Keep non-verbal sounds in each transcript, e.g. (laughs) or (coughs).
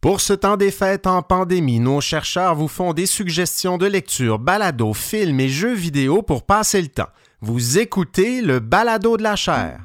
Pour ce temps des fêtes en pandémie, nos chercheurs vous font des suggestions de lecture, balado, films et jeux vidéo pour passer le temps. Vous écoutez le balado de la chaire.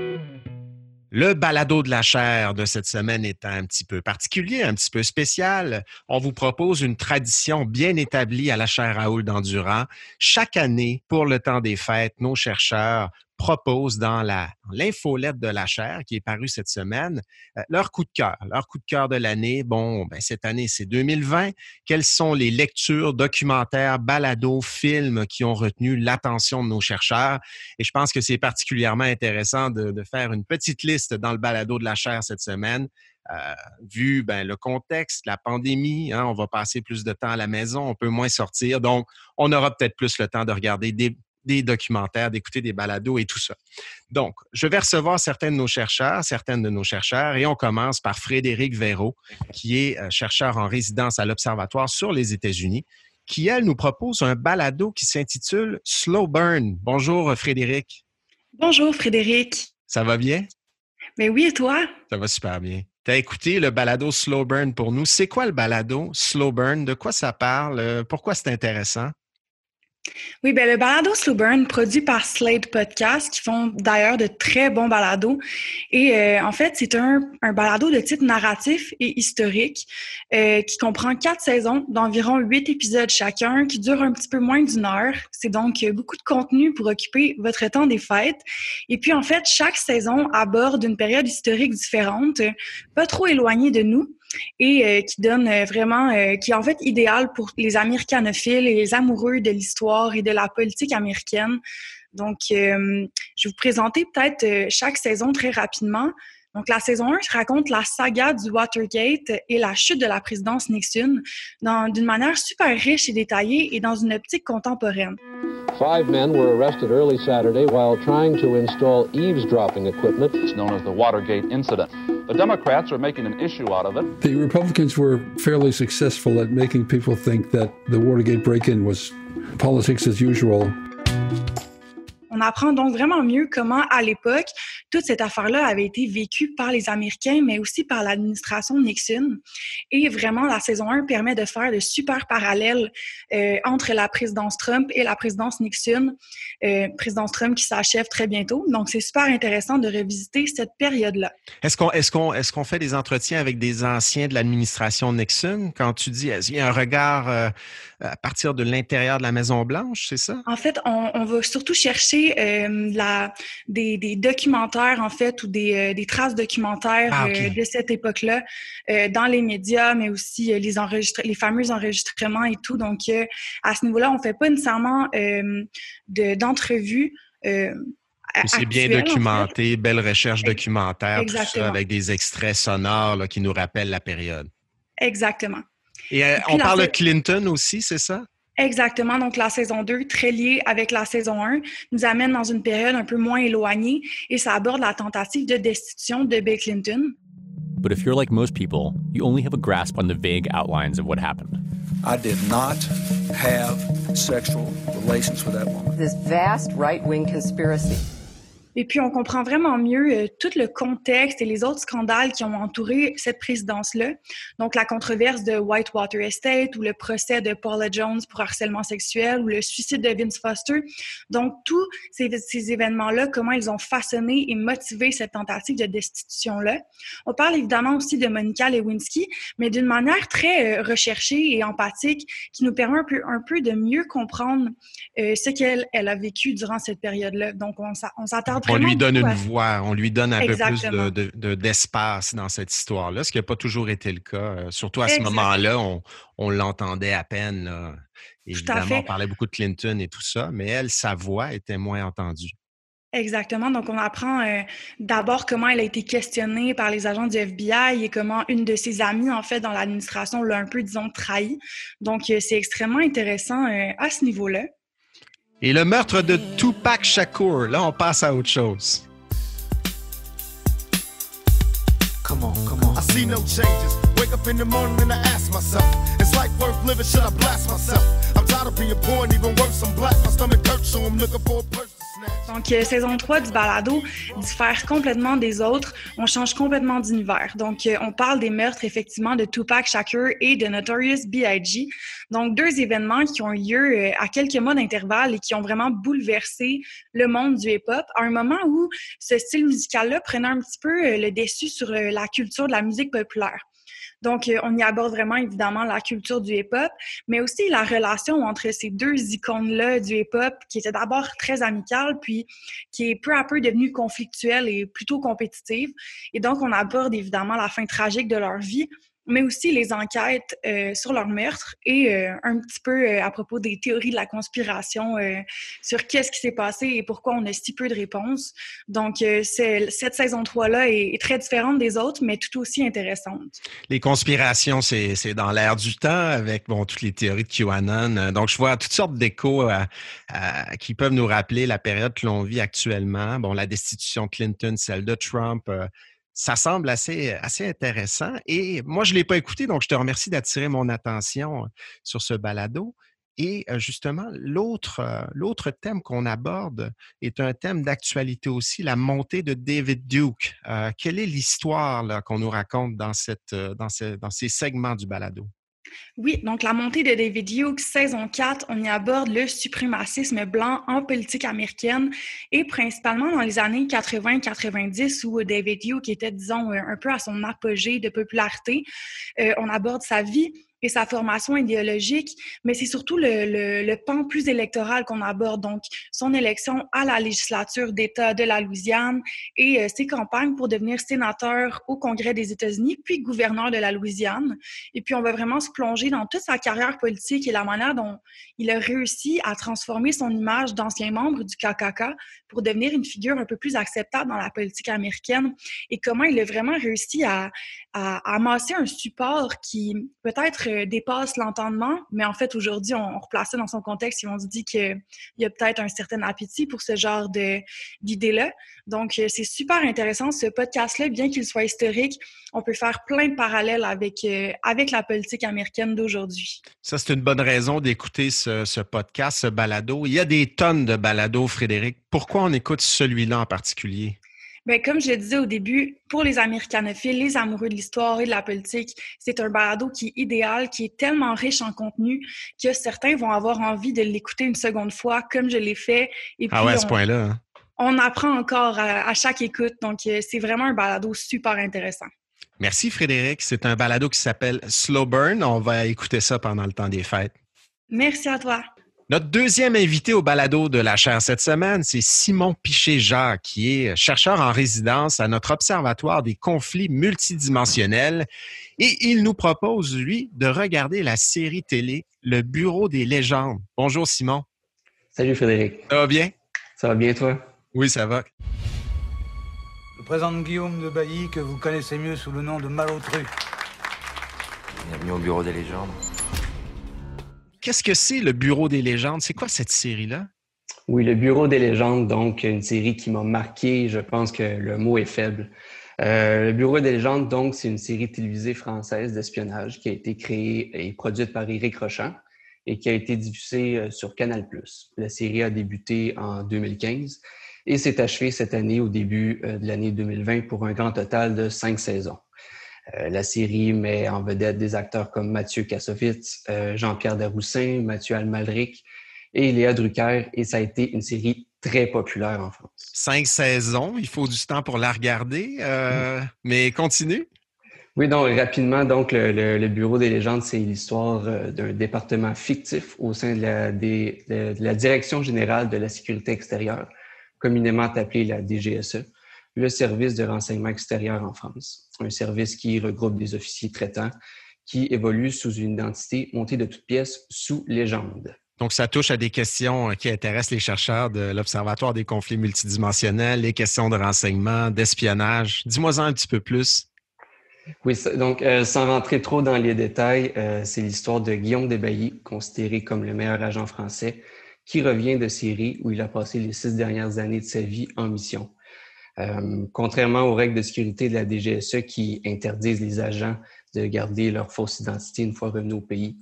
Le balado de la chair de cette semaine est un petit peu particulier, un petit peu spécial. On vous propose une tradition bien établie à la chaire Raoul d'Endurant. Chaque année, pour le temps des fêtes, nos chercheurs proposent dans l'infolette de la chaire qui est parue cette semaine euh, leur coup de cœur, leur coup de cœur de l'année. Bon, ben, cette année, c'est 2020. Quelles sont les lectures, documentaires, balados, films qui ont retenu l'attention de nos chercheurs? Et je pense que c'est particulièrement intéressant de, faire une petite liste dans le balado de la chaire cette semaine. Euh, vu ben, le contexte, la pandémie, hein, on va passer plus de temps à la maison, on peut moins sortir, donc on aura peut-être plus le temps de regarder des, des documentaires, d'écouter des balados et tout ça. Donc, je vais recevoir certains de nos chercheurs, certaines de nos chercheurs, et on commence par Frédéric Véraud, qui est euh, chercheur en résidence à l'Observatoire sur les États-Unis, qui, elle, nous propose un balado qui s'intitule Slow Burn. Bonjour, Frédéric. Bonjour, Frédéric. Ça va bien? Mais oui, et toi? Ça va super bien. Tu as écouté le balado Slow Burn pour nous. C'est quoi le balado Slow Burn? De quoi ça parle? Euh, pourquoi c'est intéressant? Oui, ben le balado Slow Burn, produit par Slate Podcast, qui font d'ailleurs de très bons balados. Et euh, en fait, c'est un, un, balado de type narratif et historique euh, qui comprend quatre saisons d'environ huit épisodes chacun, qui durent un petit peu moins d'une heure. C'est donc beaucoup de contenu pour occuper votre temps des fêtes. Et puis, en fait, chaque saison aborde une période historique différente, pas trop éloignée de nous et euh, qui donne euh, vraiment, euh, qui est en fait idéal pour les américanophiles et les amoureux de l'histoire et de la politique américaine. Donc, je vais vous présenter peut-être chaque saison très rapidement. Donc, la saison 1 raconte la saga du Watergate et la chute de la présidence Nixon d'une manière super riche et détaillée et dans une optique contemporaine. Five men were arrested early Saturday while trying to install eavesdropping equipment. It's known as the Watergate incident. The Democrats are making an issue out of it. The Republicans were fairly successful at making people think that the Watergate break in was politics as usual. On apprend donc vraiment mieux comment, à l'époque, toute cette affaire-là avait été vécue par les Américains, mais aussi par l'administration Nixon. Et vraiment, la saison 1 permet de faire de super parallèles euh, entre la présidence Trump et la présidence Nixon, euh, présidence Trump qui s'achève très bientôt. Donc, c'est super intéressant de revisiter cette période-là. Est-ce qu'on est qu'on est qu'on fait des entretiens avec des anciens de l'administration Nixon? Quand tu dis il y a un regard euh, à partir de l'intérieur de la Maison Blanche, c'est ça? En fait, on, on va surtout chercher euh, la, des, des, documentaires, en fait, ou des, euh, des traces documentaires ah, euh, de cette époque-là dans les médias, mais aussi les, les fameux enregistrements et tout. Donc, à ce niveau-là, on ne fait pas nécessairement d'entrevues. c'est bien documenté, belle recherche documentaire, tout ça, avec des extraits sonores qui nous rappellent la période. Exactement. Et, on parle de Clinton aussi, c'est ça? Exactement. Donc, la saison 2, très liée avec la saison 1, nous amène dans une période un peu moins éloignée et ça aborde la tentative de destitution de Bill Clinton. But if you're like most people, you only have a grasp on the vague outlines of what happened. I did not have sexual relations with that woman. This vast right-wing conspiracy. Et puis, on comprend vraiment mieux euh, tout le contexte et les autres scandales qui ont entouré cette présidence-là. Donc, la controverse de Whitewater Estate ou le procès de Paula Jones pour harcèlement sexuel ou le suicide de Vince Foster. Donc, tous ces, événements-là, comment ils ont façonné et motivé cette tentative de destitution-là. On parle évidemment aussi de Monica Lewinsky, mais d'une manière très euh, recherchée et empathique qui nous permet un peu, de mieux comprendre euh, ce qu'elle elle a vécu durant cette période-là. Donc, on, on s'attarde on lui donne une voix, on lui donne un peu plus d'espace dans cette histoire-là, ce qui n'a pas toujours été le cas. Euh, surtout à ce moment-là, on, l'entendait à peine. Évidemment, on parlait beaucoup de Clinton et tout ça, mais elle, sa voix était moins entendue. Exactement. Donc, on apprend euh, d'abord comment elle a été questionnée par les agents du FBI et comment une de ses amies, en fait, dans l'administration l'a un peu, disons, trahi. Donc, euh, c'est extrêmement intéressant euh, à ce niveau-là. Et le meurtre de Tupac Shakur, là, on passe à autre chose. Come on, come on. I see no changes. Wake up in the morning and I ask myself, it's like worth living, should I blast myself? I'm tired of being poor and even worse, I'm black. My stomach hurts, so I'm looking for a person. Donc, euh, saison 3 du balado diffère complètement des autres. On change complètement d'univers. Donc, euh, on parle des meurtres, effectivement, de Tupac Shakur et de Notorious B.I.G. Donc, deux événements qui ont eu lieu euh, à quelques mois d'intervalle et qui ont vraiment bouleversé le monde du hip-hop à un moment où ce style musical-là prenait un petit peu le dessus sur la culture de la musique populaire. Donc, euh, on y aborde vraiment évidemment la culture du hip-hop, mais aussi la relation entre ces deux icônes-là du hip-hop qui était d'abord très amicale, puis qui est peu à peu devenue conflictuelle et plutôt compétitive. Et donc, on aborde évidemment la fin tragique de leur vie, mais aussi les enquêtes euh, sur leur meurtre et euh, un petit peu euh, à propos des théories de la conspiration sur qu'est-ce qui s'est passé et pourquoi on a si peu de réponses. Donc, cette saison 3-là est, très différente des autres, mais tout aussi intéressante. Les conspirations, c'est dans l'air du temps avec bon, toutes les théories de QAnon. Donc, je vois toutes sortes d'échos qui peuvent nous rappeler la période que l'on vit actuellement. Bon, la destitution de Clinton, celle de Trump, ça semble assez, assez intéressant. Et moi, je ne l'ai pas écouté, donc je te remercie d'attirer mon attention sur ce balado. Et justement, l'autre, thème qu'on aborde est un thème d'actualité aussi, la montée de David Duke. quelle est l'histoire qu'on nous raconte dans, cette, dans ces segments du balado? Oui, donc la montée de David Hughes, saison 4, on y aborde le suprémacisme blanc en politique américaine et principalement dans les années 80-90 où David Hughes était, disons, un peu à son apogée de popularité. Euh, on aborde sa vie, et sa formation idéologique, mais c'est surtout le, le, pan plus électoral qu'on aborde, donc son élection à la législature d'État de la Louisiane et euh, ses campagnes pour devenir sénateur au Congrès des États-Unis, puis gouverneur de la Louisiane. Et puis on va vraiment se plonger dans toute sa carrière politique et la manière dont il a réussi à transformer son image d'ancien membre du KKK pour devenir une figure un peu plus acceptable dans la politique américaine et comment il a vraiment réussi à, à, amasser un support qui peut-être dépasse l'entendement, mais en fait, aujourd'hui, on, replace ça dans son contexte et on se dit qu'il y a peut-être un certain appétit pour ce genre d'idées-là. Donc, euh, c'est super intéressant. Ce podcast-là, bien qu'il soit historique, on peut faire plein de parallèles avec, euh, avec la politique américaine d'aujourd'hui. Ça, c'est une bonne raison d'écouter ce, ce, podcast, ce balado. Il y a des tonnes de balados, Frédéric. Pourquoi on écoute celui-là en particulier? Bien, comme je le disais au début, pour les américanophiles, les amoureux de l'histoire et de la politique, c'est un balado qui est idéal, qui est tellement riche en contenu que certains vont avoir envie de l'écouter une seconde fois, comme je l'ai fait. Et ah ouais, à ce point-là. Hein? On apprend encore à, chaque écoute, donc euh, c'est vraiment un balado super intéressant. Merci Frédéric. C'est un balado qui s'appelle Slow Burn. On va écouter ça pendant le temps des fêtes. Merci à toi. Notre deuxième invité au balado de la chaire cette semaine, c'est Simon Piché-Jacques, qui est chercheur en résidence à notre Observatoire des conflits multidimensionnels. Et il nous propose, lui, de regarder la série télé Le Bureau des légendes. Bonjour, Simon. Salut, Frédéric. Ça va bien? Ça va bien, toi? Oui, ça va. Je présente Guillaume de Bailly, que vous connaissez mieux sous le nom de Malotru. Bienvenue au Bureau des légendes. Qu'est-ce que c'est le Bureau des légendes? C'est quoi cette série-là? Oui, le Bureau des légendes, donc une série qui m'a marqué, je pense que le mot est faible. Euh, le Bureau des légendes, donc, c'est une série télévisée française d'espionnage qui a été créée et produite par Éric Rochant et qui a été diffusée euh, sur Canal+. La série a débuté en 2015 et s'est achevée cette année au début euh, de l'année 2020 pour un grand total de cinq saisons. Euh, la série met en vedette des acteurs comme Mathieu Kassovitz, euh, Jean-Pierre Daroussin, Mathieu Almalric et Léa Drucker, et ça a été une série très populaire en France. Cinq saisons, il faut du temps pour la regarder, euh, mais continue. Oui, donc rapidement, donc le, Bureau des légendes, c'est l'histoire d'un département fictif au sein de la, de la, Direction générale de la sécurité extérieure, communément appelée la DGSE le service de renseignement extérieur en France, un service qui regroupe des officiers traitants qui évoluent sous une identité montée de toutes pièces sous légende. Donc, ça touche à des questions qui intéressent les chercheurs de l'Observatoire des conflits multidimensionnels, les questions de renseignement, d'espionnage. Dis-moi-en un petit peu plus. Oui, donc euh, sans rentrer trop dans les détails, euh, c'est l'histoire de Guillaume Desbailly, considéré comme le meilleur agent français, qui revient de Syrie où il a passé les six dernières années de sa vie en mission. Euh, contrairement aux règles de sécurité de la DGSE qui interdisent les agents de garder leur fausse identité une fois revenus au pays,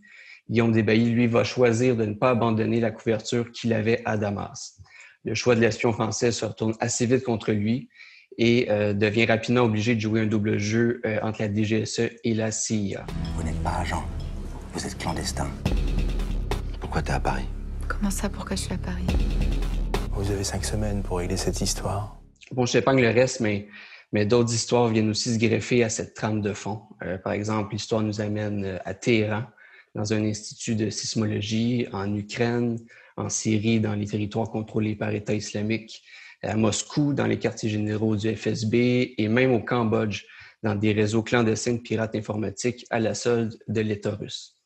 Guillaume Desbailly, lui, va choisir de ne pas abandonner la couverture qu'il avait à Damas. Le choix de l'espion français se retourne assez vite contre lui et euh, devient rapidement obligé de jouer un double jeu euh, entre la DGSE et la CIA. Vous n'êtes pas agent, vous êtes clandestin. Pourquoi t'es à Paris? Comment ça, pourquoi je suis à Paris? Vous avez cinq semaines pour régler cette histoire. Bon, je pas le reste, mais, mais d'autres histoires viennent aussi se greffer à cette trame de fond. Euh, par exemple, l'histoire nous amène à Téhéran, dans un institut de sismologie, en Ukraine, en Syrie, dans les territoires contrôlés par État islamique, à Moscou, dans les quartiers généraux du FSB et même au Cambodge, dans des réseaux clandestins de pirates informatiques à la solde de l'État russe.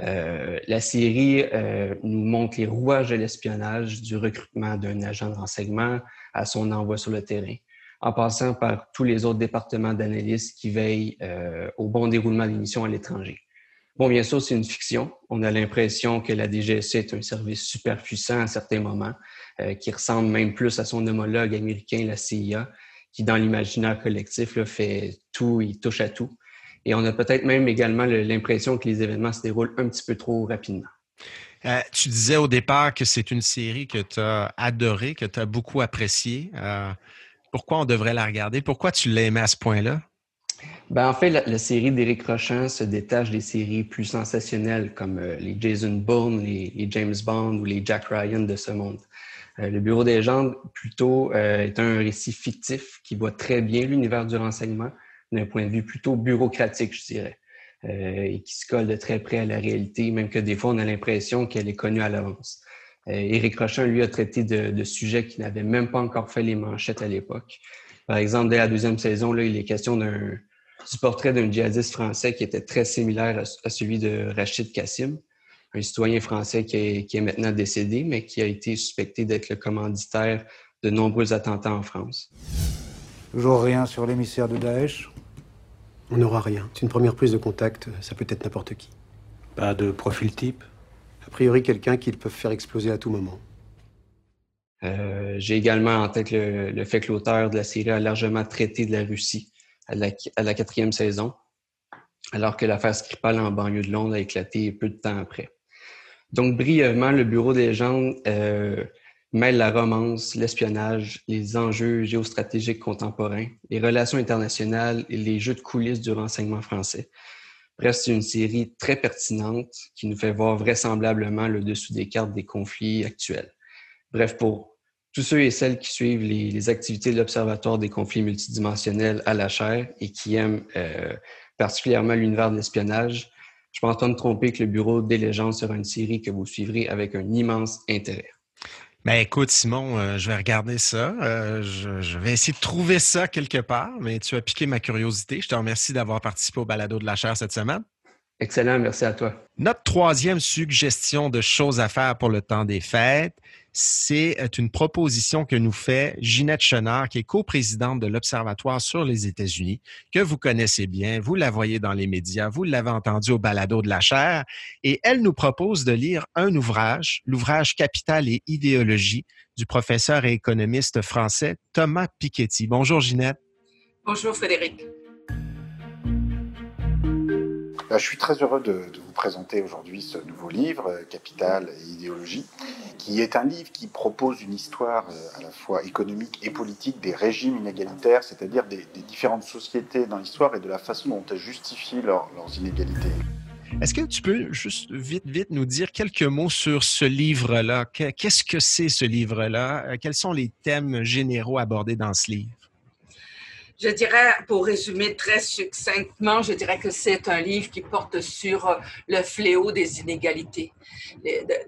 Euh, la série euh, nous montre les rouages de l'espionnage, du recrutement d'un agent de renseignement à son envoi sur le terrain, en passant par tous les autres départements d'analyse qui veillent euh, au bon déroulement des missions à l'étranger. Bon, bien sûr, c'est une fiction. On a l'impression que la DGSE est un service super puissant à certains moments, euh, qui ressemble même plus à son homologue américain, la CIA, qui, dans l'imaginaire collectif, fait tout, il touche à tout. Et on a peut-être même également l'impression que les événements se déroulent un petit peu trop rapidement. Euh, tu disais au départ que c'est une série que tu as adorée, que tu as beaucoup appréciée. Euh, pourquoi on devrait la regarder? Pourquoi tu aimée à ce point-là? Ben, en fait, la, série d'Éric Rochant se détache des séries plus sensationnelles comme les Jason Bourne, les, James Bond ou les Jack Ryan de ce monde. Euh, le Bureau des gens, plutôt, euh, est un récit fictif qui voit très bien l'univers du renseignement d'un point de vue plutôt bureaucratique, je dirais, euh, et qui se colle de très près à la réalité, même que des fois, on a l'impression qu'elle est connue à l'avance. Éric Rochon, lui, a traité de, sujets qui n'avaient même pas encore fait les manchettes à l'époque. Par exemple, dès la deuxième saison, là, il est question d'un, du portrait d'un djihadiste français qui était très similaire à celui de Rachid Kassim un citoyen français qui est, maintenant décédé, mais qui a été suspecté d'être le commanditaire de nombreux attentats en France. Toujours rien sur l'émissaire de Daesh On n'aura rien. C'est une première prise de contact, ça peut être n'importe qui. Pas de profil type A priori, quelqu'un qu'ils peuvent faire exploser à tout moment. Euh, j'ai également en tête le, fait que l'auteur de la série a largement traité de la Russie à la quatrième saison, alors que l'affaire Skripal en banlieue de Londres a éclaté peu de temps après. Donc, brièvement, le Bureau des légendes euh, mêle la romance, l'espionnage, les enjeux géostratégiques contemporains, les relations internationales et les jeux de coulisses du renseignement français. Bref, c'est une série très pertinente qui nous fait voir vraisemblablement le dessous des cartes des conflits actuels. Bref, pour tous ceux et celles qui suivent les, activités de l'Observatoire des conflits multidimensionnels à la chaire et qui aiment euh, particulièrement l'univers de l'espionnage, je pense pas me tromper que le Bureau des légendes sera une série que vous suivrez avec un immense intérêt. Ben écoute, Simon, euh, je vais regarder ça. Euh, je, vais essayer de trouver ça quelque part, mais tu as piqué ma curiosité. Je te remercie d'avoir participé au balado de la chair cette semaine. Excellent, merci à toi. Notre troisième suggestion de choses à faire pour le temps des fêtes, c'est euh, une proposition que nous fait Ginette Chenard, qui est coprésidente de l'Observatoire sur les États-Unis, que vous connaissez bien, vous la voyez dans les médias, vous l'avez entendu au balado de la chair, et elle nous propose de lire un ouvrage, l'ouvrage Capital et idéologie du professeur et économiste français Thomas Piketty. Bonjour Ginette. Bonjour Frédéric. Bah, je suis très heureux de, vous présenter aujourd'hui ce nouveau livre, euh, Capital et idéologie, qui est un livre qui propose une histoire euh, à la fois économique et politique des régimes inégalitaires, c'est-à-dire des, différentes sociétés dans l'histoire et de la façon dont elles justifient leurs inégalités. Est-ce que tu peux juste vite, vite nous dire quelques mots sur ce livre-là? Qu'est-ce que c'est ce livre-là? Euh, quels sont les thèmes généraux abordés dans ce livre? Je dirais, pour résumer très succinctement, je dirais que c'est un livre qui porte sur le fléau des inégalités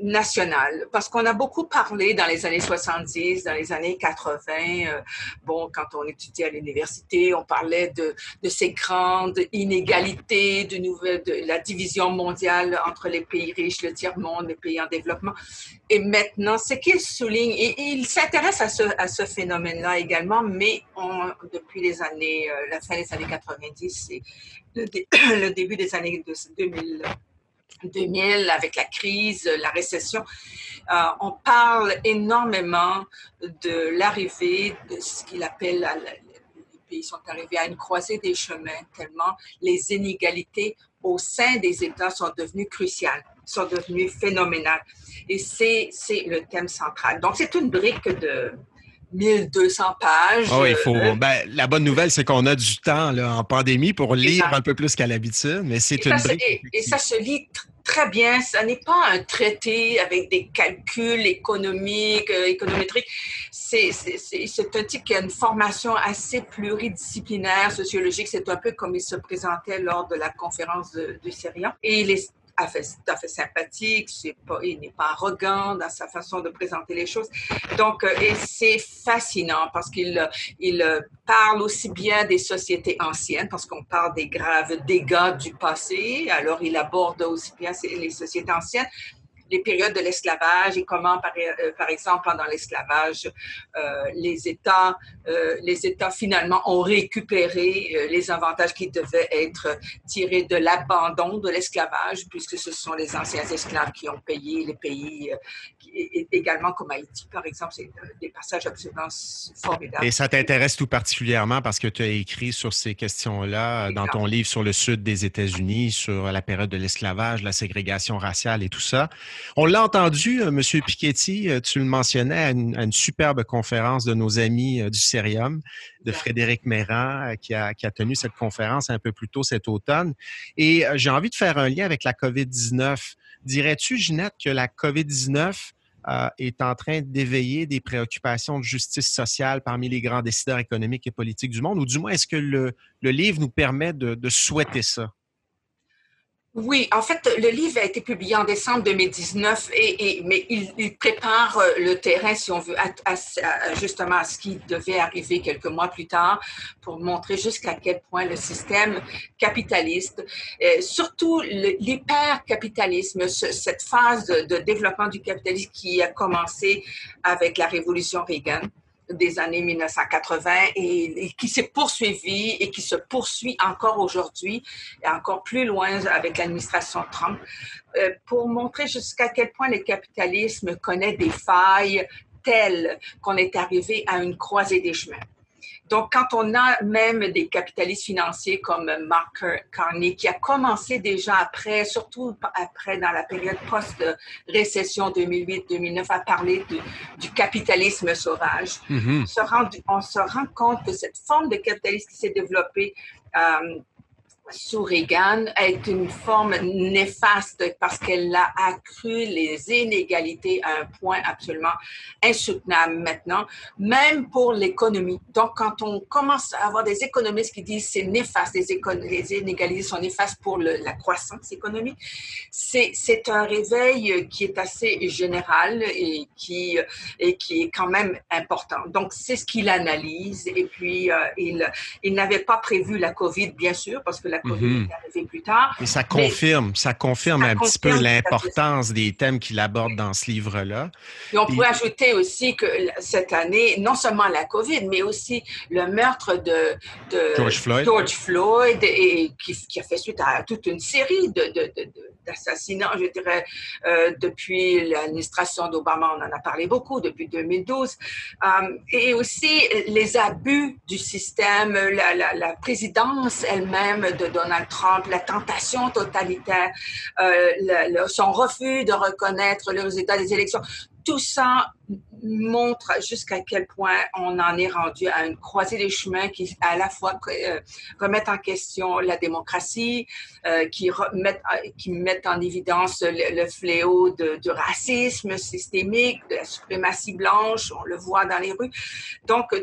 nationales. Parce qu'on a beaucoup parlé dans les années 70, dans les années 80. Euh, bon, quand on étudiait à l'université, on parlait de, ces grandes inégalités, de, la division mondiale entre les pays riches, le tiers-monde, les pays en développement. Et maintenant, ce qu'il souligne, et, il s'intéresse à ce, phénomène-là également, mais depuis les années, euh, la fin des années 90 et (coughs) le, début des années 2000, 2000 avec la crise, la récession, euh, on parle énormément de l'arrivée de ce qu'il appelle, les pays sont arrivés à une croisée des chemins tellement les inégalités au sein des États sont devenues cruciales, sont devenues phénoménales. Et c'est le thème central. Donc, c'est une brique de, 1200 pages. Oh, il faut. Euh, ben, la bonne nouvelle, c'est qu'on a du temps là, en pandémie pour lire un peu plus qu'à l'habitude, mais c'est une ça, et, ça se lit très bien. Ce n'est pas un traité avec des calculs économiques, euh, économétriques. C'est un type qui a une formation assez pluridisciplinaire, sociologique. C'est un peu comme il se présentait lors de la conférence de, de Et il est tout à fait sympathique, il n'est pas arrogant dans sa façon de présenter les choses. Donc, euh, et c'est fascinant parce qu'il il parle aussi bien des sociétés anciennes, parce qu'on parle des graves dégâts du passé, alors il aborde aussi bien les sociétés anciennes, les périodes de l'esclavage et comment, par, euh, exemple, pendant l'esclavage, euh, les États, euh, les États finalement ont récupéré les avantages qui devaient être tirés de l'abandon de l'esclavage, puisque ce sont les anciens esclaves qui ont payé les pays, également comme Haïti, par exemple. C'est des passages absolument formidables. Et ça t'intéresse tout particulièrement parce que tu as écrit sur ces questions-là dans ton livre sur le sud des États-Unis, sur la période de l'esclavage, la ségrégation raciale et tout ça. On l'a entendu, euh, M. Piketty, euh, tu le mentionnais à une, superbe conférence de nos amis euh, du Cérium, de Frédéric Méran, qui a, tenu cette conférence un peu plus tôt cet automne. Et j'ai envie de faire un lien avec la COVID-19. Dirais-tu, Ginette, que la COVID-19 est en train d'éveiller des préoccupations de justice sociale parmi les grands décideurs économiques et politiques du monde, ou du moins est-ce que le, livre nous permet de souhaiter ça? Oui, en fait, le livre a été publié en décembre 2019, et, mais il, prépare euh, le terrain, si on veut, justement à ce qui devait arriver quelques mois plus tard, pour montrer jusqu'à quel point le système capitaliste, euh, surtout l'hyper-capitalisme, cette phase de développement du capitalisme qui a commencé avec la révolution Reagan, des années 1980 et, qui s'est poursuivi et qui se poursuit encore aujourd'hui et encore plus loin avec l'administration Trump euh, pour montrer jusqu'à quel point le capitalisme connaît des failles telles qu'on est arrivé à une croisée des chemins. Donc, quand on a même des capitalistes financiers comme Mark Carney, qui a commencé déjà après, surtout après dans la période post-récession 2008-2009, à parler du capitalisme sauvage, mm-hmm. on, se rend, on se rend compte que cette forme de capitalisme qui s'est développée euh, sous Reagan est une forme néfaste parce qu'elle a accru les inégalités à un point absolument insoutenable maintenant, même pour l'économie. Donc, quand on commence à avoir des économistes qui disent c'est néfaste, les, inégalités sont néfastes pour la croissance économique, c'est un réveil qui est assez général et qui, et qui est quand même important. Donc, c'est ce qu'il analyse et puis euh, il, il n'avait pas prévu la COVID, bien sûr, parce que la Plus tard. Et ça confirme, ça confirme un petit peu l'importance des thèmes qu'il aborde dans ce livre-là. Et on pourrait ajouter aussi que cette année, non seulement la COVID, mais aussi le meurtre de, George Floyd, et, qui, a fait suite à toute une série je dirais, euh, depuis l'administration d'Obama, on en a parlé beaucoup, depuis 2012, euh, et aussi les abus du système, la, la présidence elle-même de Donald Trump, la tentation totalitaire, euh, son refus de reconnaître le résultat des élections, tout ça montre jusqu'à quel point on en est rendu à une croisée des chemins qui à la fois euh, remettent en question la démocratie, euh, qui, remettent, qui mettent en évidence le, fléau du racisme systémique, de la suprématie blanche, on le voit dans les rues. Donc,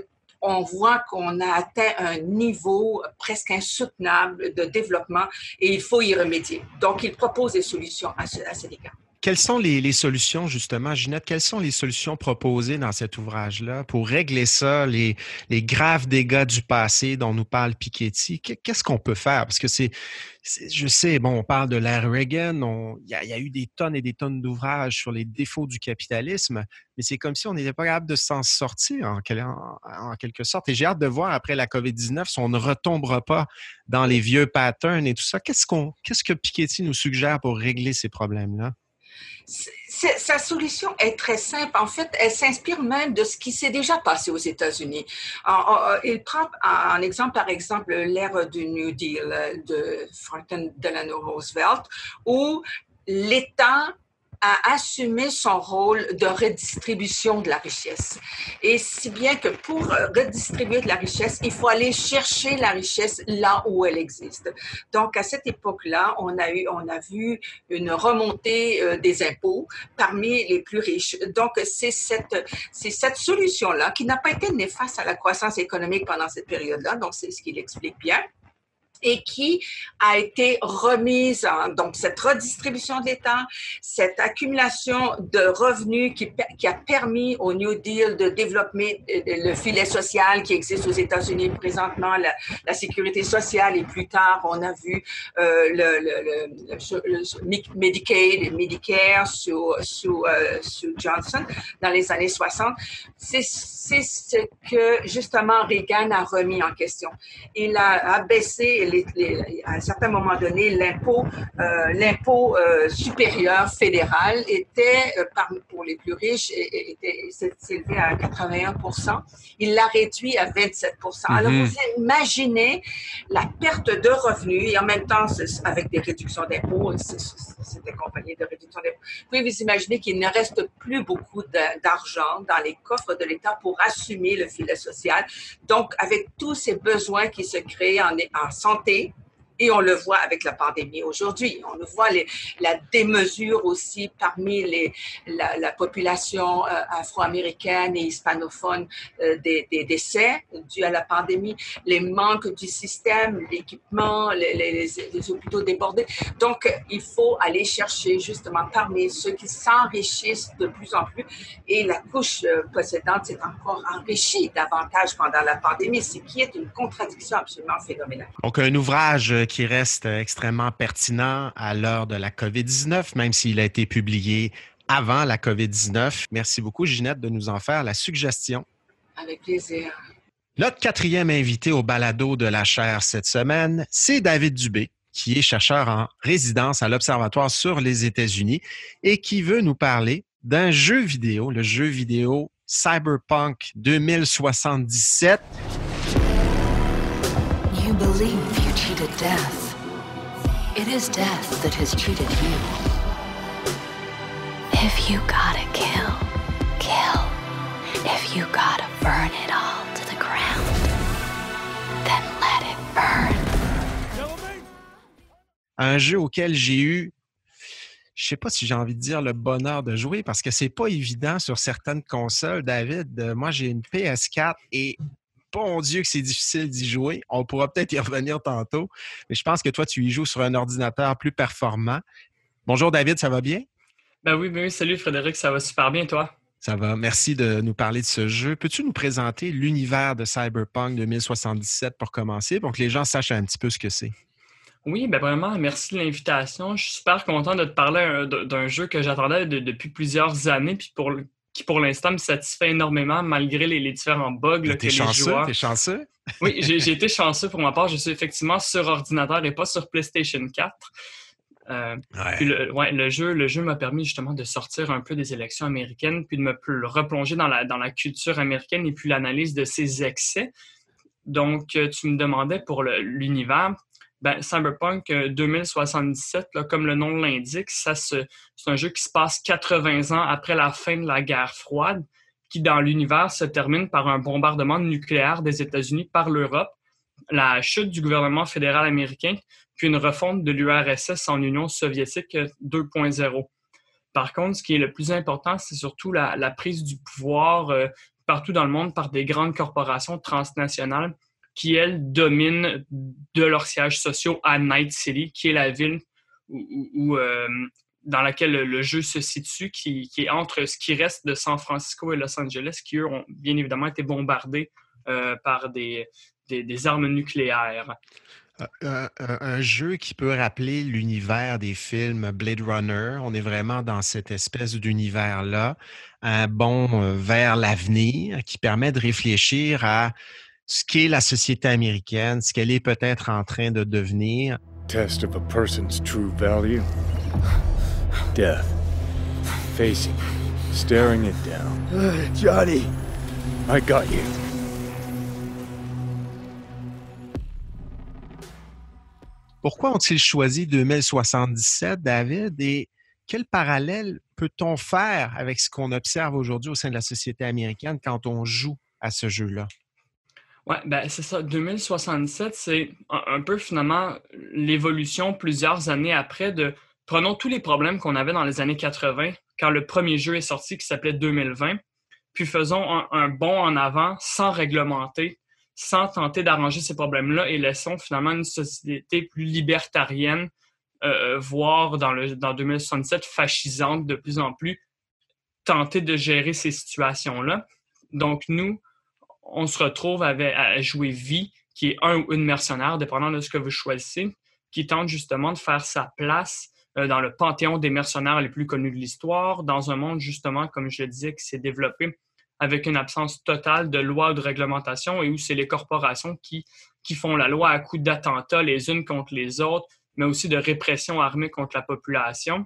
on voit qu'on a atteint un niveau presque insoutenable de développement et il faut y remédier. Donc, il propose des solutions à, ce, à cet égard. Quelles sont les, solutions, justement, Ginette, quelles sont les solutions proposées dans cet ouvrage-là pour régler ça, les, graves dégâts du passé dont nous parle Piketty? Qu'est-ce qu'on peut faire? Parce que c'est, je sais, bon, on parle de l'ère Reagan, il y, a eu des tonnes et des tonnes d'ouvrages sur les défauts du capitalisme, mais c'est comme si on n'était pas capable de s'en sortir en, en, quelque sorte. Et j'ai hâte de voir après la COVID-19 si on ne retombera pas dans les vieux patterns et tout ça. Qu'est-ce, qu'on, qu'est-ce que Piketty nous suggère pour régler ces problèmes-là? Sa solution est très simple. En fait, elle s'inspire même de ce qui s'est déjà passé aux États-Unis. Il prend en exemple, par exemple, l'ère du New Deal de Franklin Delano Roosevelt, où l'État a assumé son rôle de redistribution de la richesse. Et si bien que pour redistribuer de la richesse, il faut aller chercher la richesse là où elle existe. Donc, à cette époque-là, on a eu, on a vu une remontée euh, des impôts parmi les plus riches. Donc, c'est cette, c'est cette solution-là qui n'a pas été néfaste à la croissance économique pendant cette période-là. Donc, c'est ce qu'il explique bien et qui a été remise, en, donc cette redistribution de l'État, cette accumulation de revenus qui, a permis au New Deal de développer euh, le filet social qui existe aux États-Unis présentement, la, sécurité sociale et plus tard on a vu euh, le, le, le, Medicaid, Medicare sous, sous, euh, sous, Johnson dans les années 60. C'est ce que justement Reagan a remis en question. Il a abaissé à un certain moment donné, l'impôt, euh, l'impôt euh, supérieur fédéral était, euh, pour les plus riches, était, s'élevait à 81 Il l'a réduit à 27 Alors, mhm. vous imaginez la perte de revenus et en même temps, avec des réductions d'impôts, c'est des compagnies de réduction d'impôts. Vous pouvez vous imaginer qu'il ne reste plus beaucoup d'argent dans les coffres de l'État pour assumer le filet social. Donc, avec tous ces besoins qui se créent en, en santé, et on le voit avec la pandémie aujourd'hui. On le voit la démesure aussi parmi la, population euh, afro-américaine et hispanophone euh, des, décès dus à la pandémie, les manques du système, l'équipement, les, hôpitaux débordés. Donc, il faut aller chercher justement parmi ceux qui s'enrichissent de plus en plus. Et la couche euh, précédente s'est encore enrichie davantage pendant la pandémie, ce qui est une contradiction absolument phénoménale. Donc, un ouvrage qui reste extrêmement pertinent à l'heure de la COVID-19, même s'il a été publié avant la COVID-19. Merci beaucoup, Ginette, de nous en faire la suggestion. Avec plaisir. Notre quatrième invité au balado de la chaire cette semaine, c'est David Dubé, qui est chercheur en résidence à l'Observatoire sur les États-Unis et qui veut nous parler d'un jeu vidéo, le jeu vidéo Cyberpunk 2077. You believe cheated death. It is death that has cheated you. If you gotta kill, kill. If you gotta burn it all to the ground, then let it burn. Un jeu auquel j'ai eu je sais pas si j'ai envie de dire le bonheur de jouer parce que c'est pas évident sur certaines consoles, David. Moi, j'ai une PS4 et bon Dieu que c'est difficile d'y jouer. On pourra peut-être y revenir tantôt, mais je pense que toi, tu y joues sur un ordinateur plus performant. Bonjour David, ça va bien? Ben oui, ben oui, salut Frédéric, ça va super bien, toi? Ça va. Merci de nous parler de ce jeu. Peux-tu nous présenter l'univers de Cyberpunk 2077 pour commencer, pour que les gens sachent un petit peu ce que c'est? Oui, ben vraiment, merci de l'invitation. Je suis super content de te parler d'un jeu que j'attendais depuis plusieurs années, puis pour qui pour l'instant me satisfait énormément malgré les, différents bugs que les joueurs... T'es chanceux? oui, j'ai été chanceux pour ma part. Je suis effectivement sur ordinateur et pas sur PlayStation 4. Euh, le, jeu, le jeu m'a permis justement de sortir un peu des élections américaines, puis de me replonger dans la, dans la culture américaine et puis l'analyse de ses excès. Donc, euh, tu me demandais pour l'univers, ben, Cyberpunk 2077, euh, comme le nom l'indique, c'est un jeu qui se passe 80 ans après la fin de la guerre froide, qui dans l'univers se termine par un bombardement nucléaire des États-Unis par l'Europe, la chute du gouvernement fédéral américain, puis une refonte de l'URSS en Union soviétique 2.0. Par contre, ce qui est le plus important, c'est surtout la, prise du pouvoir euh, partout dans le monde par des grandes corporations transnationales qui, elles, dominent de leurs sièges sociaux à Night City, qui est la ville où, euh, dans laquelle le jeu se situe, qui, est entre ce qui reste de San Francisco et Los Angeles, qui, eux, ont bien évidemment été bombardés euh, par des, des, armes nucléaires. Euh, un, jeu qui peut rappeler l'univers des films Blade Runner. On est vraiment dans cette espèce d'univers-là. Un bon vers l'avenir qui permet de réfléchir à ce qu'est la société américaine, ce qu'elle est peut-être en train de devenir. Test of a person's true value. Death. Facing. Staring it down. Johnny. I got you. Pourquoi ont-ils choisi 2077, David? Et quel parallèle peut-on faire avec ce qu'on observe aujourd'hui au sein de la société américaine quand on joue à ce jeu-là? Oui, ben c'est ça. 2067, c'est un, peu finalement l'évolution plusieurs années après de prenons tous les problèmes qu'on avait dans les années 80 quand le premier jeu est sorti qui s'appelait 2020, puis faisons un, bond en avant sans réglementer, sans tenter d'arranger ces problèmes-là et laissons finalement une société plus libertarienne, euh, voire dans, le, dans 2067 fascisante de plus en plus, tenter de gérer ces situations-là. Donc nous, on se retrouve à jouer Vie, qui est un ou une mercenaire, dépendant de ce que vous choisissez, qui tente justement de faire sa place euh, dans le panthéon des mercenaires les plus connus de l'histoire, dans un monde justement, comme je le disais, qui s'est développé avec une absence totale de loi ou de réglementation et où c'est les corporations qui, qui font la loi à coup d'attentats les unes contre les autres, mais aussi de répression armée contre la population.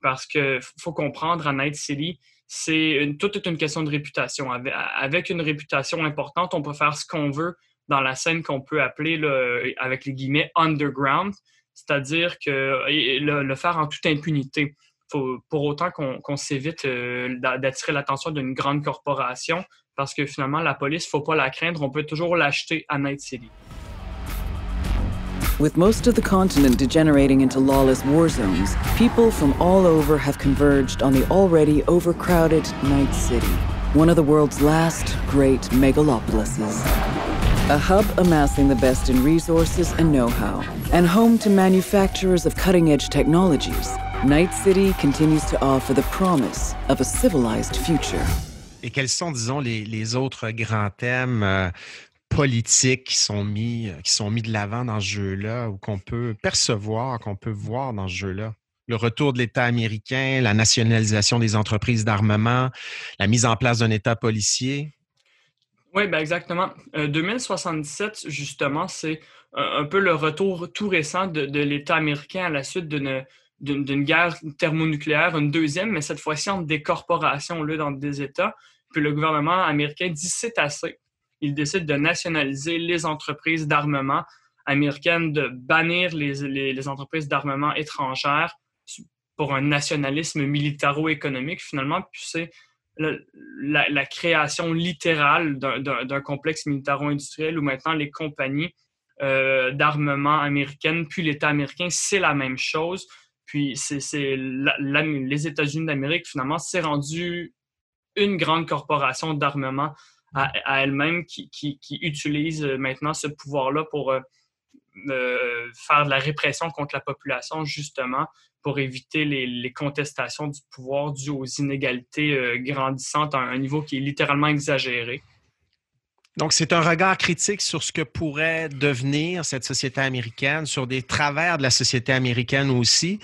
Parce qu'il faut comprendre, à Night City, c'est toute une question de réputation. Avec, une réputation importante, on peut faire ce qu'on veut dans la scène qu'on peut appeler, le, avec les guillemets, underground, c'est-à-dire que le, faire en toute impunité. Pour autant qu'on s'évite euh, d'attirer l'attention d'une grande corporation, parce que finalement, la police, il ne faut pas la craindre, on peut toujours l'acheter à Night City. With most of the continent degenerating into lawless war zones, people from all over have converged on the already overcrowded Night City, one of the world's last great megalopolises. A hub amassing the best in resources and know-how, and home to manufacturers of cutting-edge technologies, Night City continues to offer the promise of a civilized future. Et quels sont, disons, les, les autres grands thèmes euh, politiques qui sont mis, euh, qui sont mis de l'avant dans ce jeu-là ou qu'on peut percevoir, qu'on peut voir dans ce jeu-là? Le retour de l'État américain, la nationalisation des entreprises d'armement, la mise en place d'un État policier? Oui, ben exactement. 2077, euh, justement, c'est un, peu le retour tout récent de, l'État américain à la suite d'une d'une guerre thermonucléaire, une deuxième, mais cette fois-ci entre des corporations, là, dans des États. Puis le gouvernement américain dit c'est assez il décide de nationaliser les entreprises d'armement américaines, de bannir les, entreprises d'armement étrangères pour un nationalisme militaro-économique, finalement, puis c'est la, création littérale d'un complexe militaro-industriel où maintenant les compagnies euh, d'armement américaines, puis l'État américain, c'est la même chose. Puis c'est les États-Unis d'Amérique, finalement, c'est rendu une grande corporation d'armement à, elle-même qui, utilise euh, maintenant ce pouvoir-là pour euh, euh, faire de la répression contre la population, justement, pour éviter les, contestations du pouvoir dues aux inégalités grandissantes à un niveau qui est littéralement exagéré. Donc, c'est un regard critique sur ce que pourrait devenir cette société américaine, sur des travers de la société américaine aussi.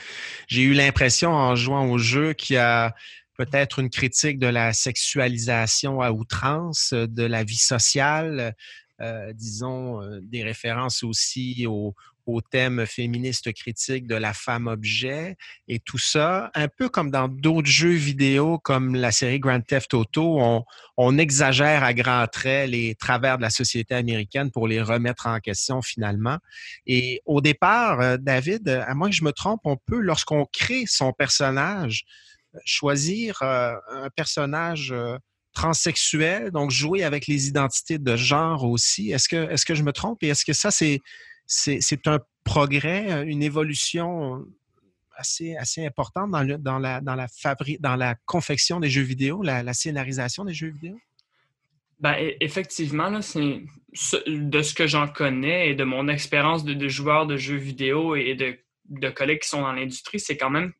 J'ai eu l'impression, en jouant au jeu, qu'il y a peut-être une critique de la sexualisation à outrance de la vie sociale, euh, disons, euh, des références aussi au, au thème féministe critique de la femme objet et tout ça, un peu comme dans d'autres jeux vidéo comme la série Grand Theft Auto, on, on, exagère à grands traits les travers de la société américaine pour les remettre en question finalement. Et au départ, euh, David, à moins que je me trompe, on peut, lorsqu'on crée son personnage, choisir euh, un personnage euh, transsexuel, donc jouer avec les identités de genre aussi. Est-ce que, je me trompe? Et est-ce que ça, c'est, c'est, un progrès, une évolution assez, assez importante dans, la, dans, dans la confection des jeux vidéo, la, scénarisation des jeux vidéo? Ben, e, effectivement, là, de ce que j'en connais et de mon expérience de, joueur de jeux vidéo et de, de collègues qui sont dans l'industrie, c'est quand même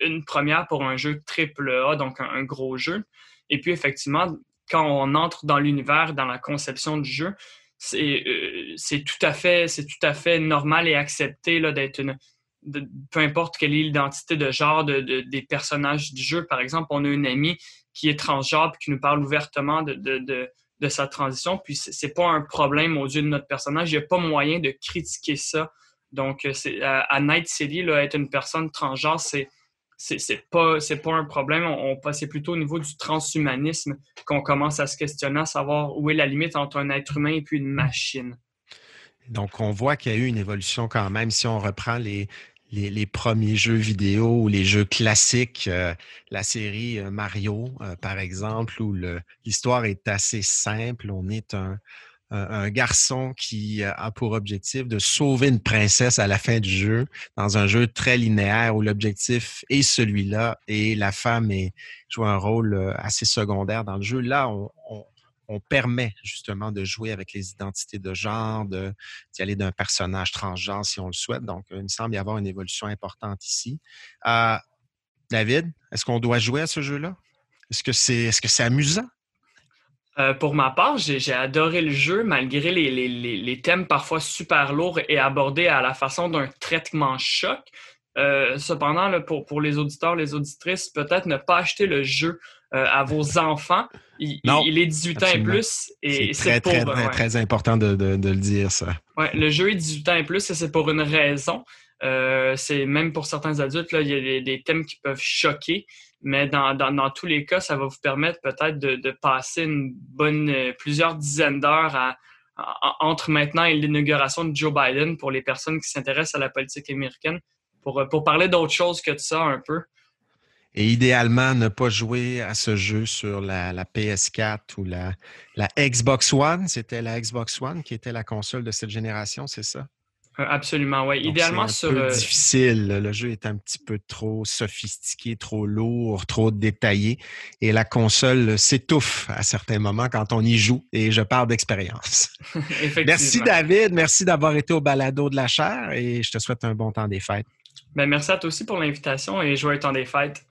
une première pour un jeu triple A, donc un, gros jeu. Et puis, effectivement, quand on entre dans l'univers, dans la conception du jeu, c'est euh, tout, à fait, tout à fait normal et accepté d'être une. peu importe quelle est l'identité de genre de, des personnages du jeu. Par exemple, on a une amie qui est transgenre qui nous parle ouvertement de, sa transition. Puis c'est pas un problème aux yeux de notre personnage. Il n'y a pas moyen de critiquer ça. Donc, c'est, à, Night City, être une personne transgenre, c'est c'est pas c'est pas un problème. On, c'est plutôt au niveau du transhumanisme qu'on commence à se questionner, à savoir où est la limite entre un être humain et puis une machine. Donc, on voit qu'il y a eu une évolution quand même. Si on reprend les, les, premiers jeux vidéo ou les jeux classiques, euh, la série euh, Mario, euh, par exemple, où l'histoire est assez simple. On est un, un, garçon qui a pour objectif de sauver une princesse à la fin du jeu, dans un jeu très linéaire où l'objectif est celui-là et la femme joue un rôle assez secondaire dans le jeu. Là, on, permet justement de jouer avec les identités de genre, d'y aller d'un personnage transgenre si on le souhaite. Donc, il me semble y avoir une évolution importante ici. Euh, David, est-ce qu'on doit jouer à ce jeu-là? Est-ce que c'est est -ce c'est amusant? Euh, pour ma part, j'ai adoré le jeu malgré les, les, les, thèmes parfois super lourds et abordés à la façon d'un traitement choc. Euh, cependant, là, pour, pour les auditeurs, les auditrices, peut-être ne pas acheter le jeu euh, à vos enfants. Il, il est 18 ans et plus. Et c'est très, très, très, important de, de, de, le dire, ça. Ouais, le jeu est 18 ans et plus et c'est pour une raison. C'est même pour certains adultes, là, il y a des, thèmes qui peuvent choquer, mais dans, dans, dans, tous les cas, ça va vous permettre peut-être de, de, passer une bonne euh, plusieurs dizaines d'heures entre maintenant et l'inauguration de Joe Biden pour les personnes qui s'intéressent à la politique américaine, pour, pour parler d'autre chose que de ça un peu. Et idéalement, ne pas jouer à ce jeu sur la, PS4 ou la, la Xbox One. C'était la Xbox One qui était la console de cette génération, c'est ça? Euh, absolument, oui. Idéalement c'est un Peu euh, difficile. Le jeu est un petit peu trop sophistiqué, trop lourd, trop détaillé. Et la console s'étouffe à certains moments quand on y joue. Et je parle d'expérience. (laughs) merci, David. Merci d'avoir été au balado de la chair et je te souhaite un bon temps des fêtes. Ben, merci à toi aussi pour l'invitation et joyeux temps des fêtes.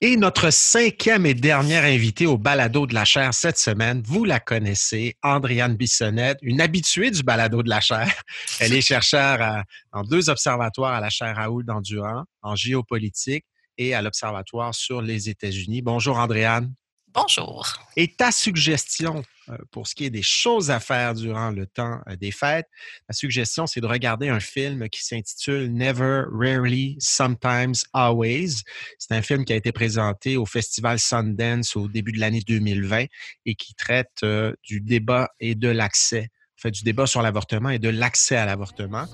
Et notre cinquième et dernière invitée au balado de la chair cette semaine, vous la connaissez, Andriane Bissonnette, une habituée du balado de la chair. (laughs) Elle est chercheure en deux observatoires à la chaire Raoul d'Endurant, en géopolitique et à l'Observatoire sur les États-Unis. Bonjour, Andréane. Bonjour. Et ta suggestion euh, pour ce qui est des choses à faire durant le temps euh, des fêtes, ma suggestion, c'est de regarder un film qui s'intitule Never, Rarely, Sometimes, Always. C'est un film qui a été présenté au Festival Sundance au début de l'année 2020 et qui traite euh, du débat et de l'accès fait du débat sur l'avortement et de l'accès à l'avortement.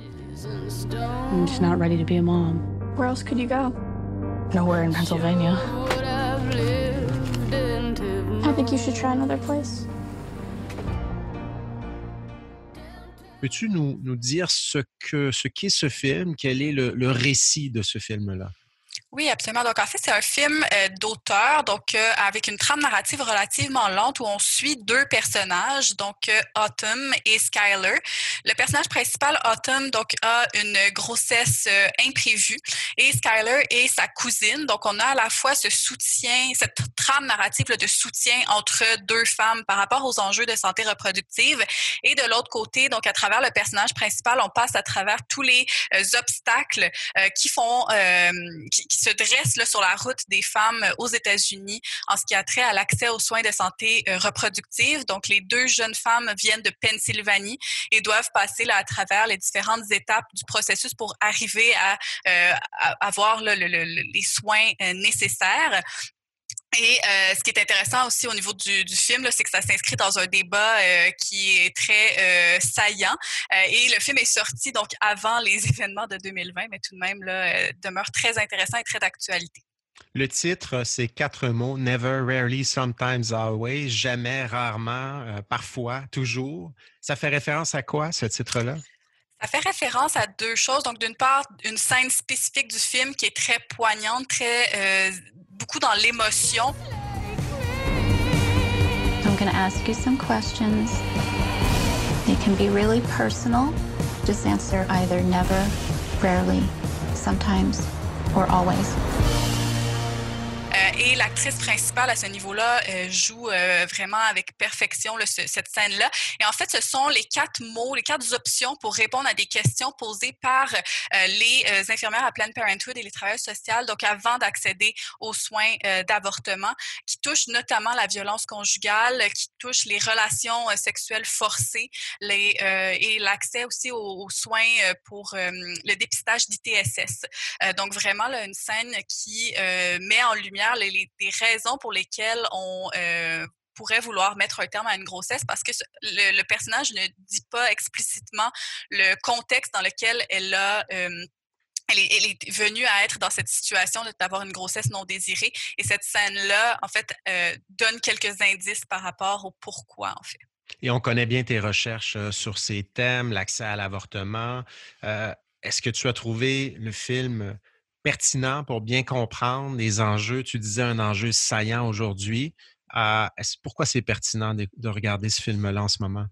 I'm just not ready to be a mom. Where else could you go? Nowhere in Pennsylvania. Think you should try another place. Peux-tu nous, nous, dire ce que ce qu'est ce film? Quel est le, le récit de ce film-là? Oui, absolument. Donc, en fait, c'est un film euh, d'auteur, donc euh, avec une trame narrative relativement lente où on suit deux personnages, donc euh, Autumn et Skyler. Le personnage principal, Autumn, donc a une grossesse imprévue et Skyler est sa cousine. Donc, on a à la fois ce soutien, cette trame narrative de soutien entre deux femmes par rapport aux enjeux de santé reproductive. Et de l'autre côté, donc à travers le personnage principal, on passe à travers tous les obstacles qui font, qui, qui se dresse sur la route des femmes euh, aux États-Unis en ce qui a trait à l'accès aux soins de santé euh, reproductive. Donc, les deux jeunes femmes viennent de Pennsylvanie et doivent passer là, à travers les différentes étapes du processus pour arriver à, euh, avoir les soins nécessaires. Et ce qui est intéressant aussi au niveau du, du film, c'est que ça s'inscrit dans un débat qui est très saillant. et le film est sorti donc avant les (laughs) événements de 2020, mais tout de même là, demeure très intéressant et très d'actualité. Le titre, c'est quatre mots Never, rarely, sometimes, always. Jamais, rarement, parfois, toujours. Ça fait référence à quoi, ce titre-là? Ça fait référence à deux choses. Donc, d'une part, une scène spécifique du film qui est très poignante, très beaucoup dans l'émotion. Don't going to ask you some questions. They can be really personal. Just answer either never, rarely, sometimes, or always. Et l'actrice principale à ce niveau-là euh, joue euh, vraiment avec perfection cette scène-là. Et en fait, ce sont les quatre mots, les quatre options pour répondre à des questions posées par euh, les infirmières à Planned Parenthood et les travailleurs sociaux, donc avant d'accéder aux soins d'avortement, qui touchent notamment la violence conjugale, qui touchent les relations sexuelles forcées les, et l'accès aussi aux, soins pour le dépistage d'ITSS. donc vraiment là, une scène qui met en lumière les raisons pour lesquelles on euh, pourrait vouloir mettre un terme à une grossesse parce que le, personnage ne dit pas explicitement le contexte dans lequel elle a euh, elle est, venue à être dans cette situation d'avoir une grossesse non désirée. Et cette scène-là, en fait, euh, donne quelques indices par rapport au pourquoi, en fait. Et on connaît bien tes recherches sur ces thèmes, l'accès à l'avortement. Est-ce que tu as trouvé le film pertinent pour bien comprendre les enjeux. Tu disais un enjeu saillant aujourd'hui. Euh, pourquoi c'est pertinent de, de regarder ce film-là en ce moment?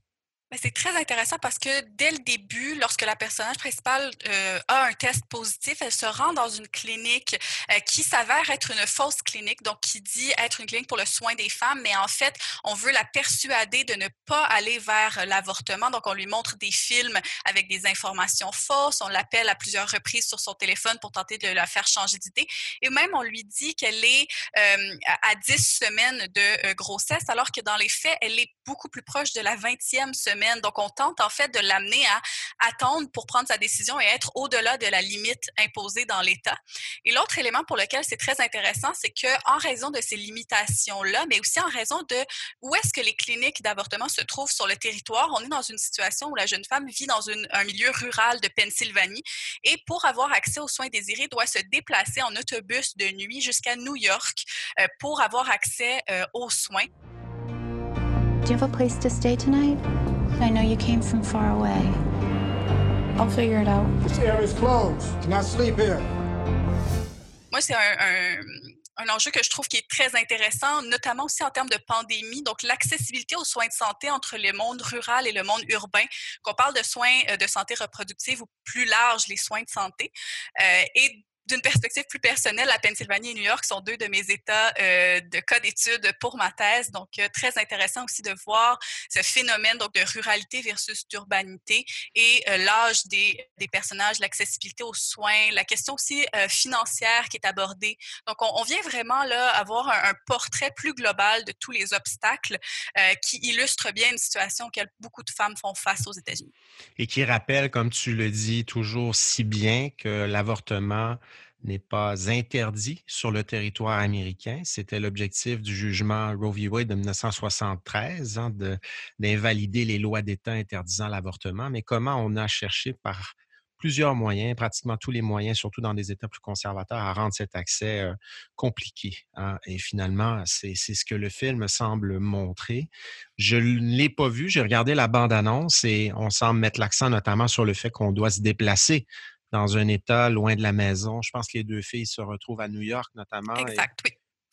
C'est très intéressant parce que dès le début, lorsque la personnage principale euh, a un test positif, elle se rend dans une clinique euh, qui s'avère être une fausse clinique, donc qui dit être une clinique pour le soin des femmes, mais en fait, on veut la persuader de ne pas aller vers l'avortement. Donc, on lui montre des films avec des informations fausses, on l'appelle à plusieurs reprises sur son téléphone pour tenter de la faire changer d'idée, et même on lui dit qu'elle est euh, à 10 semaines de grossesse, alors que dans les faits, elle est beaucoup plus proche de la 20e semaine donc, on tente en fait de l'amener à attendre pour prendre sa décision et être au-delà de la limite imposée dans l'État. Et l'autre élément pour lequel c'est très intéressant, c'est que en raison de ces limitations-là, mais aussi en raison de où est-ce que les cliniques d'avortement se trouvent sur le territoire, on est dans une situation où la jeune femme vit dans un milieu rural de Pennsylvanie et pour avoir accès aux soins désirés, doit se déplacer en autobus de nuit jusqu'à New York euh, pour avoir accès euh, aux soins. Do you have a place to stay tonight? I know you came from far away. I'll figure it out. This area is closed. Cannot sleep here. Moi, c'est un, un, un, enjeu que je trouve qui est très intéressant, notamment aussi en termes de pandémie. Donc, l'accessibilité aux soins de santé entre le monde rural et le monde urbain. Qu'on parle de soins euh, de santé reproductive ou plus large, les soins de santé. Euh, et d'une perspective plus personnelle, la Pennsylvanie et New York sont deux de mes états euh, de cas d'études pour ma thèse. Donc, euh, très intéressant aussi de voir ce phénomène donc de ruralité versus d'urbanité et euh, l'âge des, des, personnages, l'accessibilité aux soins, la question aussi financière qui est abordée. Donc, on, vient vraiment là avoir un, un, portrait plus global de tous les obstacles qui illustre bien une situation auquel beaucoup de femmes font face aux États-Unis. Et qui rappelle, comme tu le dis toujours si bien, que l'avortement n'est pas interdit sur le territoire américain. C'était l'objectif du jugement Roe v. Wade de 1973, hein, d'invalider les lois d'État interdisant l'avortement. Mais comment on a cherché par plusieurs moyens, pratiquement tous les moyens, surtout dans des États plus conservateurs, à rendre cet accès euh, compliqué. Hein? Et finalement, c'est ce que le film semble montrer. Je ne l'ai pas vu, j'ai regardé la bande-annonce et on semble mettre l'accent notamment sur le fait qu'on doit se déplacer dans un état loin de la maison. Je pense que les deux filles se retrouvent à New York notamment.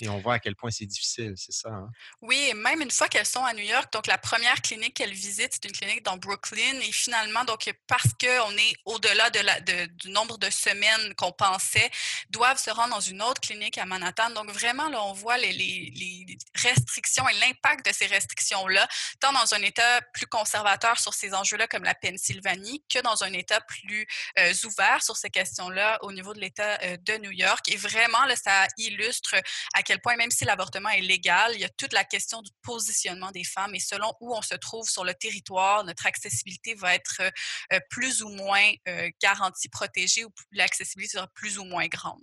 Et on voit à quel point c'est difficile, c'est ça. Hein? Oui, même une fois qu'elles sont à New York, donc la première clinique qu'elles visitent, c'est une clinique dans Brooklyn. Et finalement, donc parce qu'on est au-delà de la, de, du nombre de semaines qu'on pensait, doivent se rendre dans une autre clinique à Manhattan. Donc vraiment, là, on voit les, les, les restrictions et l'impact de ces restrictions-là, tant dans un État plus conservateur sur ces enjeux-là comme la Pennsylvanie, que dans un État plus euh, ouvert sur ces questions-là au niveau de l'État euh, de New York. Et vraiment, là, ça illustre à quel point, même si l'avortement est légal, il y a toute la question du positionnement des femmes et selon où on se trouve sur le territoire, notre accessibilité va être euh, euh, plus ou moins euh, garantie, protégée ou l'accessibilité sera plus ou moins grande.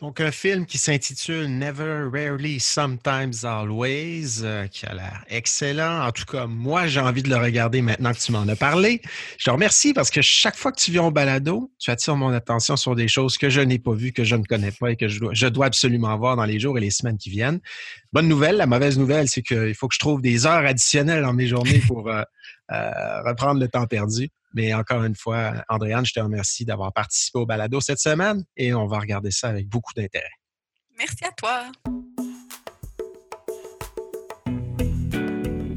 Donc, un film qui s'intitule Never, Rarely, Sometimes, Always, euh, qui a l'air excellent. En tout cas, moi, j'ai envie de le regarder maintenant que tu m'en as parlé. Je te remercie parce que chaque fois que tu viens au balado, tu attires mon attention sur des choses que je n'ai pas vues, que je ne connais pas et que je dois, absolument voir dans les jours et les semaines qui viennent. Bonne nouvelle. La mauvaise nouvelle, c'est qu'il faut que je trouve des heures additionnelles dans mes journées pour euh, euh, reprendre le temps perdu. Mais encore une fois, Andréane, je te remercie d'avoir participé au balado cette semaine et on va regarder ça avec beaucoup d'intérêt. Merci à toi.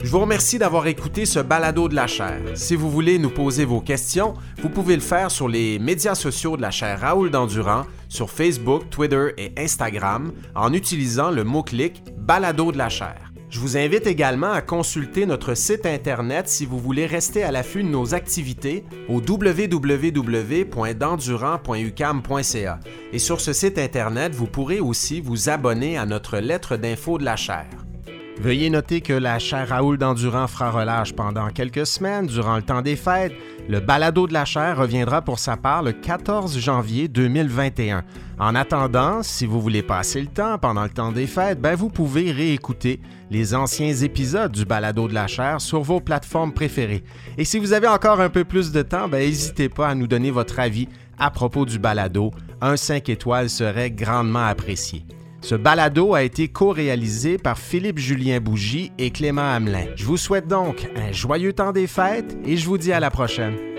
Je vous remercie d'avoir écouté ce balado de la chaire. Si vous voulez nous poser vos questions, vous pouvez le faire sur les médias sociaux de la chaire Raoul Dandurand, sur Facebook, Twitter et Instagram, en utilisant le mot-clic Balado de la chaire. Je vous invite également à consulter notre site Internet si vous voulez rester à l'affût de nos activités au www.dendurant.ucam.ca. Et sur ce site Internet, vous pourrez aussi vous abonner à notre lettre d'info de la chaire. Veuillez noter que la chaire Raoul d'Endurant fera relâche pendant quelques semaines durant le temps des fêtes. Le balado de la chaire reviendra pour sa part le 14 janvier 2021. En attendant, si vous voulez passer le temps pendant le temps des fêtes, ben vous pouvez réécouter les anciens épisodes du balado de la chaire sur vos plateformes préférées. Et si vous avez encore un peu plus de temps, ben n'hésitez pas à nous donner votre avis à propos du balado. Un 5 étoiles serait grandement apprécié. Ce balado a été co-réalisé par Philippe-Julien Bougie et Clément Hamelin. Je vous souhaite donc un joyeux temps des fêtes et je vous dis à la prochaine.